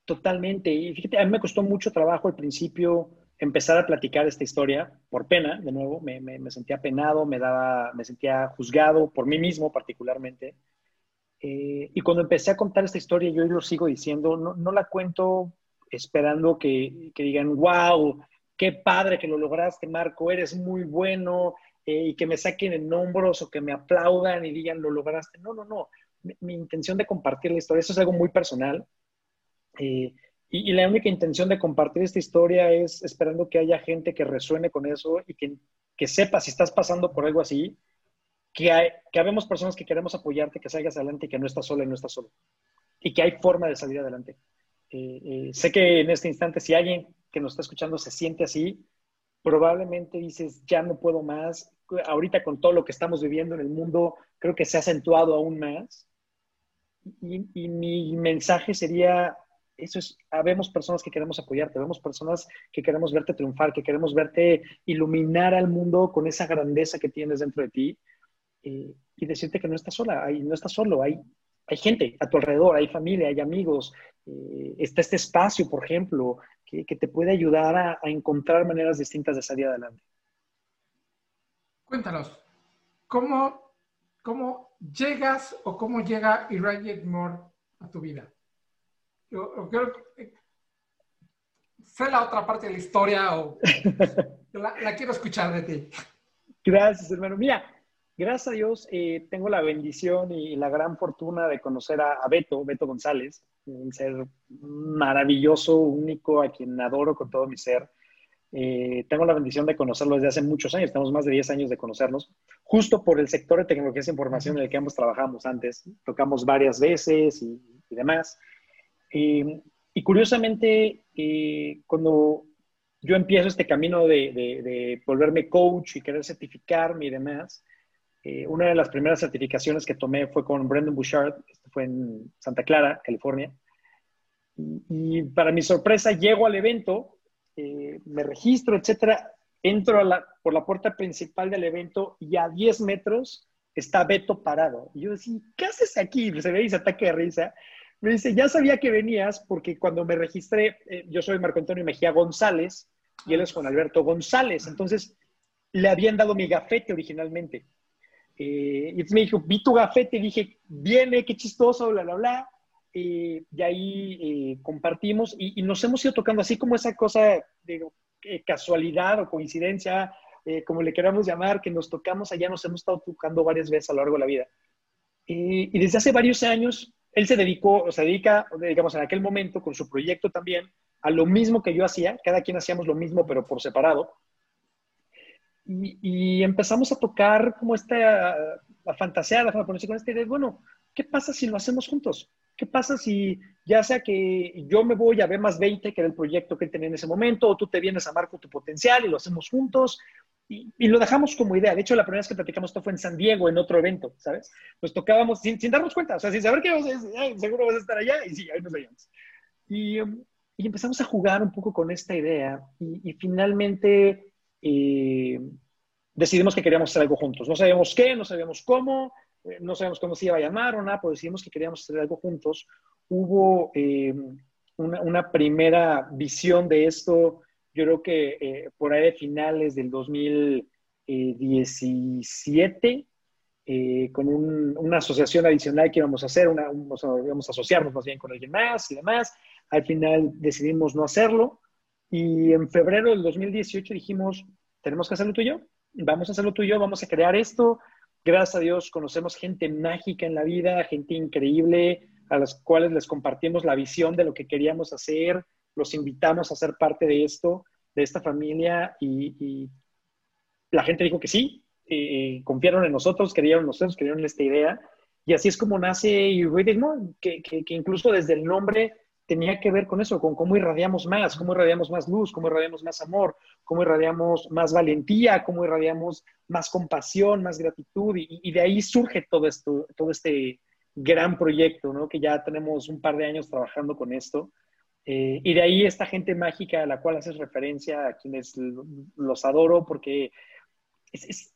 Totalmente. Y fíjate, a mí me costó mucho trabajo al principio empezar a platicar esta historia, por pena, de nuevo, me, sentía penado, me, daba, me sentía juzgado por mí mismo particularmente. Eh, y cuando empecé a contar esta historia, yo lo sigo diciendo, no, la cuento esperando que, que, digan, wow, qué padre que lo lograste, Marco, eres muy bueno, eh, y que me saquen en hombros o que me aplaudan y digan, lo lograste. No, no, no. Mi, intención de compartir la historia, eso es algo muy personal. Eh, Y, la única intención de compartir esta historia es esperando que haya gente que resuene con eso y que, que sepa si estás pasando por algo así, que, hay, que habemos personas que queremos apoyarte, que salgas adelante y que no estás sola y no estás solo. Y que hay forma de salir adelante. Eh, eh, sé que en este instante, si alguien que nos está escuchando se siente así, probablemente dices, ya no puedo más. Ahorita con todo lo que estamos viviendo en el mundo, creo que se ha acentuado aún más. Y, y mi mensaje sería, eso es, habemos personas que queremos apoyarte, vemos personas que queremos verte triunfar, que queremos verte iluminar al mundo con esa grandeza que tienes dentro de ti eh, y decirte que no estás sola, hay, no estás solo, hay, gente a tu alrededor, hay familia, hay amigos, eh, está este espacio, por ejemplo, que, te puede ayudar a, a, encontrar maneras distintas de salir adelante. Cuéntanos, ¿cómo, cómo llegas o cómo llega Irradiate More a tu vida? Yo, creo que sé la otra parte de la historia o (laughs) la, quiero escuchar de ti. Gracias, hermano. Mira, gracias a Dios eh, tengo la bendición y la gran fortuna de conocer a, Beto, Beto González, un ser maravilloso, único, a quien adoro con todo mi ser. Eh, tengo la bendición de conocerlo desde hace muchos años, tenemos más de 10 años de conocernos, justo por el sector de tecnologías e información en el que ambos trabajamos antes. Tocamos varias veces y, y demás. Eh, y curiosamente, eh, cuando yo empiezo este camino de, volverme coach y querer certificarme y demás, eh, una de las primeras certificaciones que tomé fue con Brendan Bouchard, esto fue en Santa Clara, California. Y, para mi sorpresa, llego al evento, me registro, etcétera, entro por la puerta principal del evento y a 10 metros está Beto parado. Y yo decía, ¿qué haces aquí? Se ve y se ataque de risa. Me dice, ya sabía que venías porque cuando me registré, eh, yo soy Marco Antonio Mejía González y él es Juan Alberto González. Entonces, le habían dado mi gafete originalmente. Eh, y me dijo, vi tu gafete, y dije, viene, qué chistoso, bla, bla, bla. y ahí eh, compartimos y, nos hemos ido tocando así como esa cosa de casualidad o coincidencia, como le queramos llamar, que nos tocamos allá, nos hemos estado tocando varias veces a lo largo de la vida. y desde hace varios años él se dedicó, o se dedica, digamos, en aquel momento con su proyecto también, a lo mismo que yo hacía, cada quien hacíamos lo mismo, pero por separado. Y, empezamos a tocar como esta, a fantasear, a ponerse con esta idea, bueno, ¿qué pasa si lo hacemos juntos? ¿Qué pasa si ya sea que yo me voy a ver más 20, que era el proyecto que tenía en ese momento, o tú te vienes a Marco tu potencial y lo hacemos juntos? Y, lo dejamos como idea. De hecho, la primera vez que platicamos esto fue en San Diego, en otro evento, ¿sabes? Nos tocábamos sin, darnos cuenta, o sea, sin saber que seguro vas a estar allá, y sí, ahí nos veíamos. Y, um, y empezamos a jugar un poco con esta idea, y, finalmente eh, decidimos que queríamos hacer algo juntos. No sabíamos qué, no sabíamos cómo, eh, no sabíamos cómo se iba a llamar o nada, pero decidimos que queríamos hacer algo juntos. Hubo eh, una, una primera visión de esto yo creo que eh, por ahí de finales del 2017, eh, con una asociación adicional que íbamos a hacer, una, íbamos a asociarnos más bien con alguien más y demás. Al final decidimos no hacerlo y en febrero del 2018 dijimos, tenemos que hacerlo tú y vamos a hacerlo tú y yo, vamos a crear esto. Gracias a Dios conocemos gente mágica en la vida, gente increíble, a las cuales les compartimos la visión de lo que queríamos hacer, los invitamos a ser parte de esto, de esta familia y, la gente dijo que sí, eh, confiaron en nosotros, creyeron en nosotros, creyeron en esta idea. Y así es como nace Irradiate que, que, que, incluso desde el nombre tenía que ver con eso, con cómo irradiamos más, cómo irradiamos más luz, cómo irradiamos más amor, cómo irradiamos más valentía, cómo irradiamos más compasión, más gratitud. Y, y de ahí surge todo esto, todo este gran proyecto, ¿no? Que ya tenemos un par de años trabajando con esto eh, y de ahí esta gente mágica a la cual haces referencia, a quienes los adoro, porque es,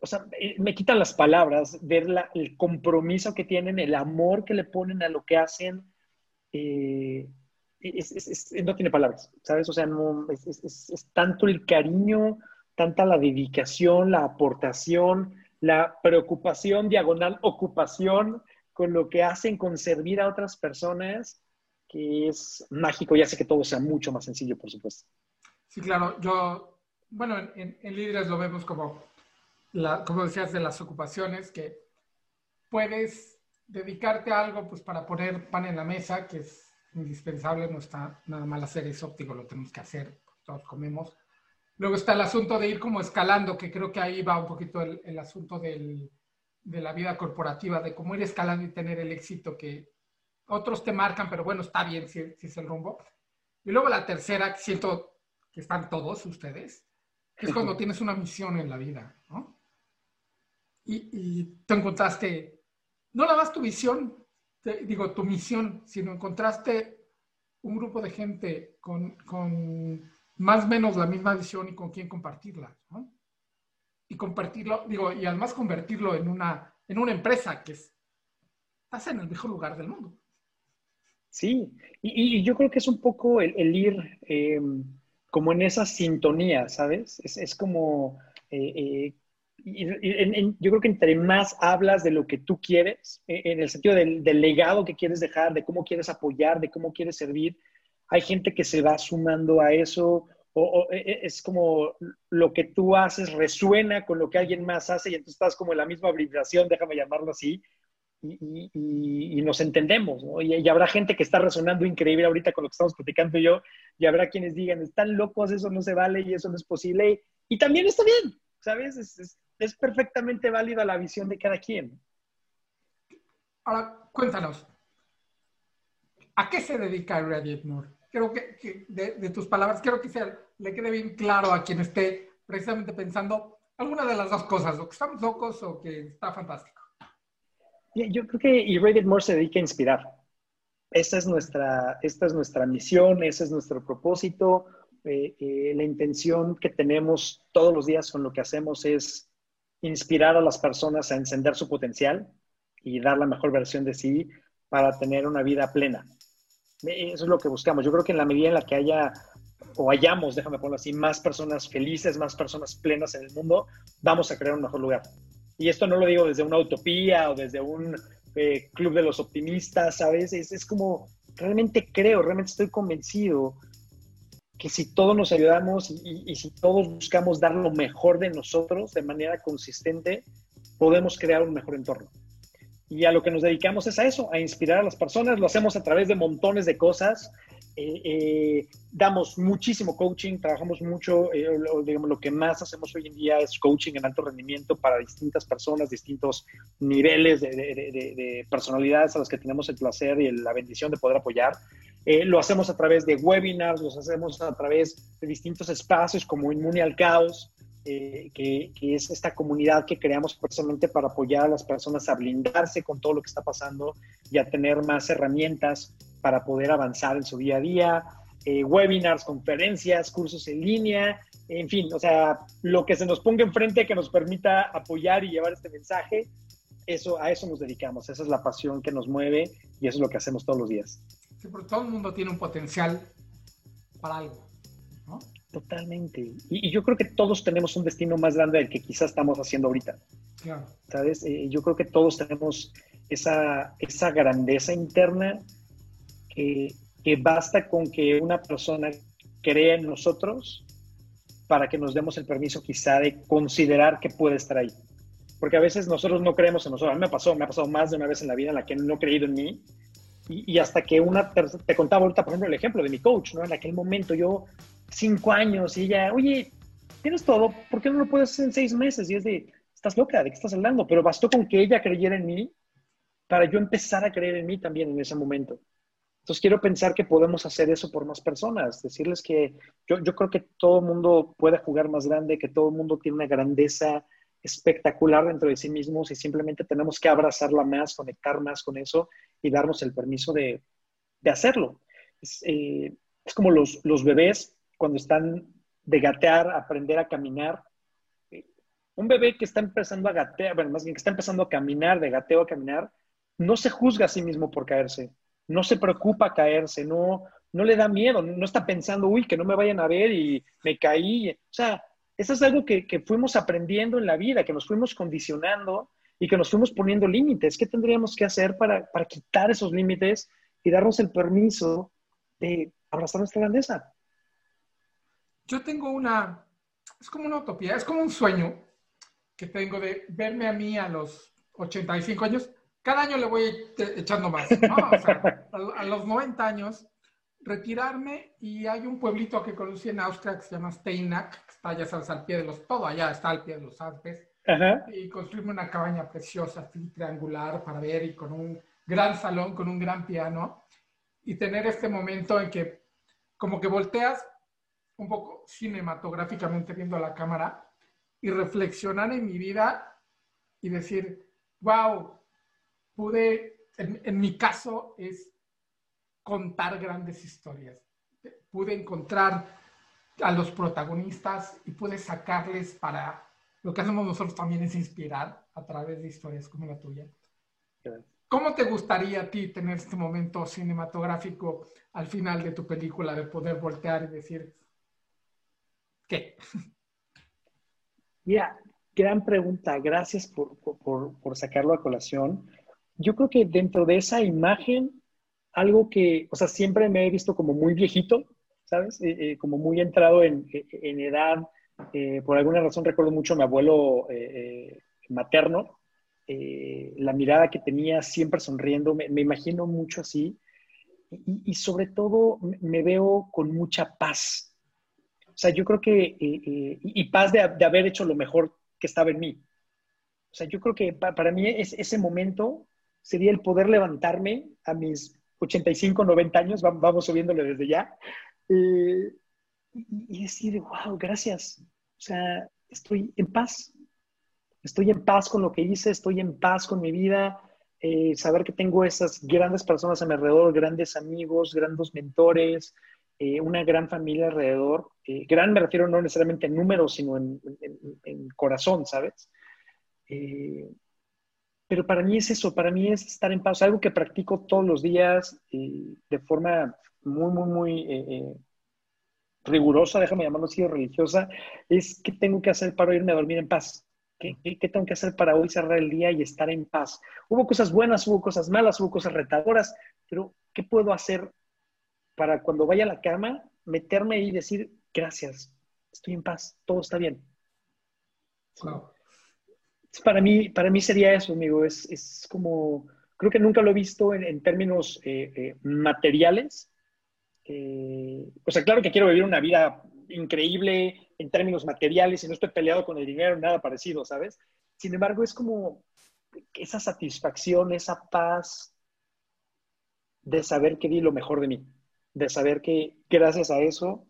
o sea, eh, me quitan las palabras, ver el compromiso que tienen, el amor que le ponen a lo que hacen. Eh, no tiene palabras, ¿sabes? O sea, no, es, tanto el cariño, tanta la dedicación, la aportación, la preocupación, diagonal ocupación con lo que hacen, con servir a otras personas que es mágico y hace que todo sea mucho más sencillo, por supuesto. Sí, claro. Yo, bueno, en, líderes lo vemos como, la, como decías, de las ocupaciones, que puedes dedicarte a algo pues para poner pan en la mesa, que es indispensable, no está nada mal hacer eso, digo, lo tenemos que hacer, todos comemos. Luego está el asunto de ir como escalando, que creo que ahí va un poquito el, asunto del, de la vida corporativa, de cómo ir escalando y tener el éxito que otros te marcan, pero bueno, está bien si, si es el rumbo. Y luego la tercera, que siento que están todos ustedes, es cuando tienes una misión en la vida, ¿no? Y, y te encontraste, no la más tu visión, digo, tu misión, sino encontraste un grupo de gente con, con más o menos la misma visión y con quien compartirla, ¿no? Y compartirlo, digo, y además convertirlo en una, en una empresa que es, estás en el mejor lugar del mundo. Sí, y, yo creo que es un poco el, ir eh, como en esa sintonía, ¿sabes? Es, como, eh, eh, yo creo que entre más hablas de lo que tú quieres, en el sentido del, legado que quieres dejar, de cómo quieres apoyar, de cómo quieres servir, hay gente que se va sumando a eso, o, es como lo que tú haces resuena con lo que alguien más hace y entonces estás como en la misma vibración, déjame llamarlo así, y, nos entendemos, ¿no? Y, habrá gente que está resonando increíble ahorita con lo que estamos platicando yo, y habrá quienes digan, están locos, eso no se vale y eso no es posible, y, también está bien, ¿sabes? Es, perfectamente válida la visión de cada quien. Ahora, cuéntanos, ¿a qué se dedica Radiate More? Creo que, de, tus palabras, quiero que sea, le quede bien claro a quien esté precisamente pensando alguna de las dos cosas, o que estamos locos o que está fantástico. Yo creo que Irradiate More se dedica a inspirar. Esta es nuestra, esta es nuestra misión, ese es nuestro propósito. Eh, eh, la intención que tenemos todos los días con lo que hacemos es inspirar a las personas a encender su potencial y dar la mejor versión de sí para tener una vida plena. Eso es lo que buscamos. Yo creo que en la medida en la que haya o hayamos, déjame ponerlo así, más personas felices, más personas plenas en el mundo, vamos a crear un mejor lugar. Y esto no lo digo desde una utopía o desde un eh, club de los optimistas, ¿sabes? Es, es como, realmente creo, realmente estoy convencido que si todos nos ayudamos y, y, si todos buscamos dar lo mejor de nosotros de manera consistente, podemos crear un mejor entorno. Y a lo que nos dedicamos es a eso, a inspirar a las personas. Lo hacemos a través de montones de cosas. Eh, eh, damos muchísimo coaching, trabajamos mucho, eh, lo, digamos, lo que más hacemos hoy en día es coaching en alto rendimiento para distintas personas, distintos niveles de, personalidades a las que tenemos el placer y la bendición de poder apoyar. lo hacemos a través de webinars, lo hacemos a través de distintos espacios como Inmune al Caos, que, que, es esta comunidad que creamos precisamente para apoyar a las personas a blindarse con todo lo que está pasando y a tener más herramientas para poder avanzar en su día a día, eh, webinars, conferencias, cursos en línea, en fin, o sea, lo que se nos ponga enfrente que nos permita apoyar y llevar este mensaje, eso, a eso nos dedicamos, esa es la pasión que nos mueve y eso es lo que hacemos todos los días. Sí, porque todo el mundo tiene un potencial para algo. Totalmente. Y, yo creo que todos tenemos un destino más grande del que quizás estamos haciendo ahorita. Claro. ¿Sabes? Eh, yo creo que todos tenemos esa, esa grandeza interna que, basta con que una persona crea en nosotros para que nos demos el permiso quizá de considerar que puede estar ahí. Porque a veces nosotros no creemos en nosotros. A mí me pasó, me ha pasado más de una vez en la vida en la que no he creído en mí. Y, hasta que una, te contaba ahorita, por ejemplo, el ejemplo de mi coach, ¿no? En aquel momento yo, cinco años, y ella, oye, tienes todo, ¿por qué no lo puedes hacer en seis meses? Y es de, estás loca, ¿de qué estás hablando? Pero bastó con que ella creyera en mí para yo empezar a creer en mí también en ese momento. Entonces quiero pensar que podemos hacer eso por más personas, decirles que yo, yo creo que todo el mundo puede jugar más grande, que todo el mundo tiene una grandeza espectacular dentro de sí mismos y simplemente tenemos que abrazarla más, conectar más con eso y darnos el permiso de, de hacerlo. Es, eh, es como los, los, bebés cuando están de gatear, aprender a caminar. Un bebé que está empezando a gatear, bueno, más bien que está empezando a caminar, de gateo a caminar, no se juzga a sí mismo por caerse no se preocupa caerse, no, no le da miedo, no está pensando, uy, que no me vayan a ver y me caí. O sea, eso es algo que, fuimos aprendiendo en la vida, que nos fuimos condicionando y que nos fuimos poniendo límites. ¿Qué tendríamos que hacer para, para quitar esos límites y darnos el permiso de abrazar nuestra grandeza? Yo tengo una, es como una utopía, es como un sueño que tengo de verme a mí a los 85 años. Cada año le voy echando más, ¿no? O sea, a, los 90 años, retirarme y hay un pueblito que conocí en Austria que se llama Steinach, que está, ya sabes, al pie de los, todo allá está al pie de los Alpes, y construirme una cabaña preciosa, triangular, para ver y con un gran salón, con un gran piano, y tener este momento en que como que volteas un poco cinematográficamente viendo la cámara y reflexionar en mi vida y decir, wow, pude, en, mi caso, es contar grandes historias. Pude encontrar a los protagonistas y pude sacarles para... Lo que hacemos nosotros también es inspirar a través de historias como la tuya. ¿Cómo te gustaría a ti tener este momento cinematográfico al final de tu película de poder voltear y decir, ¿qué? Mira, gran pregunta. Gracias por, por, por sacarlo a colación yo creo que dentro de esa imagen, algo que, o sea, siempre me he visto como muy viejito, ¿sabes? Eh, eh, como muy entrado en, en edad. Eh, por alguna razón recuerdo mucho a mi abuelo materno, la mirada que tenía siempre sonriendo, me, me imagino mucho así. Y, y, sobre todo me veo con mucha paz. O sea, yo creo que, y, paz de, de, haber hecho lo mejor que estaba en mí. O sea, yo creo que para mí es, ese momento sería el poder levantarme a mis 85, 90 años, vamos subiéndole desde ya, eh, y decir, wow, gracias. O sea, estoy en paz. Estoy en paz con lo que hice, estoy en paz con mi vida. Eh, saber que tengo esas grandes personas a mi alrededor, grandes amigos, grandes mentores, eh, una gran familia alrededor. gran me refiero no necesariamente en números, sino en, en corazón, ¿sabes? pero para mí es eso, para mí es estar en paz, algo que practico todos los días y de forma muy, muy, muy eh, eh, rigurosa, déjame llamarlo así, religiosa, es qué tengo que hacer para irme a dormir en paz. ¿Qué, ¿Qué, tengo que hacer para hoy cerrar el día y estar en paz? Hubo cosas buenas, hubo cosas malas, hubo cosas retadoras, pero ¿qué puedo hacer para cuando vaya a la cama meterme y decir gracias, estoy en paz, todo está bien? Para mí, para mí sería eso, amigo. Es, es como, creo que nunca lo he visto en, términos eh, eh, materiales. Eh, o sea, claro que quiero vivir una vida increíble en términos materiales y no estoy peleado con el dinero, nada parecido, ¿sabes? Sin embargo, es como esa satisfacción, esa paz de saber que di lo mejor de mí, de saber que gracias a eso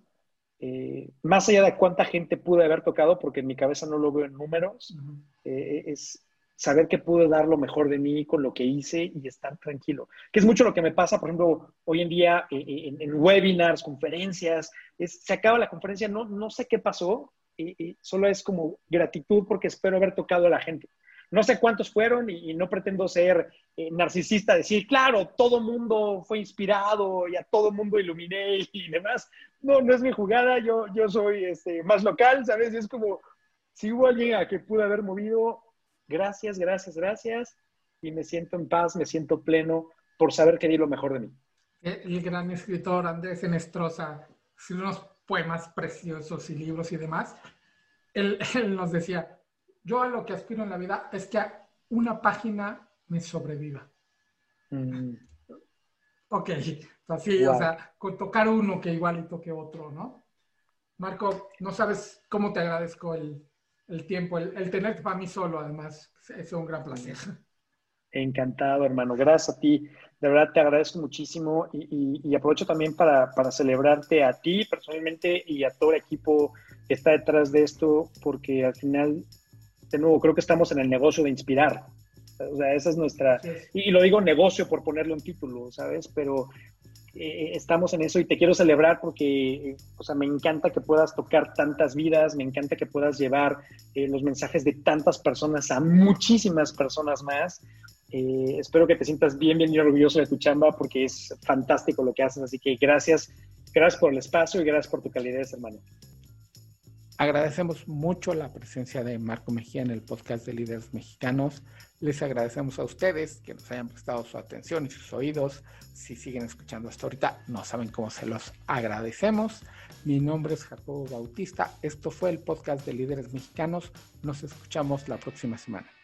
eh, más allá de cuánta gente pude haber tocado, porque en mi cabeza no lo veo en números, eh, es saber que pude dar lo mejor de mí con lo que hice y estar tranquilo. Que es mucho lo que me pasa, por ejemplo, hoy en día eh, en, webinars, conferencias, se acaba la conferencia, no, no sé qué pasó, y, solo es como gratitud porque espero haber tocado a la gente. No sé cuántos fueron y, no pretendo ser narcisista, decir, claro, todo mundo fue inspirado y a todo mundo iluminé y demás no, no es mi jugada, yo, yo soy este, más local, ¿sabes? es como, si hubo alguien a que pude haber movido, gracias, gracias, gracias, y me siento en paz, me siento pleno por saber que di lo mejor de mí. El gran escritor Andrés Enestrosa, unos poemas preciosos y libros y demás, él, (laughs) nos decía, yo a lo que aspiro en la vida es que una página me sobreviva. Mm. Ok, así, o sea, con tocar uno que igual y toque otro, ¿no? Marco, no sabes cómo te agradezco el, tiempo, el, el, tenerte para mí solo, además, es un gran placer. Encantado, hermano. Gracias a ti. De verdad te agradezco muchísimo y, aprovecho también para, para, celebrarte a ti personalmente y a todo el equipo que está detrás de esto, porque al final, de nuevo, creo que estamos en el negocio de inspirar. O sea, esa es nuestra, y, lo digo negocio por ponerle un título, ¿sabes? Pero eh, estamos en eso y te quiero celebrar porque, o sea, me encanta que puedas tocar tantas vidas, me encanta que puedas llevar eh, los mensajes de tantas personas a muchísimas personas más. Eh, espero que te sientas bien, bien orgulloso de tu chamba porque es fantástico lo que haces. Así que gracias, gracias por el espacio y gracias por tu calidez, hermano. Agradecemos mucho la presencia de Marco Mejía en el podcast de líderes mexicanos. Les agradecemos a ustedes que nos hayan prestado su atención y sus oídos. Si siguen escuchando hasta ahorita, no saben cómo se los agradecemos. Mi nombre es Jacobo Bautista. Esto fue el podcast de líderes mexicanos. Nos escuchamos la próxima semana.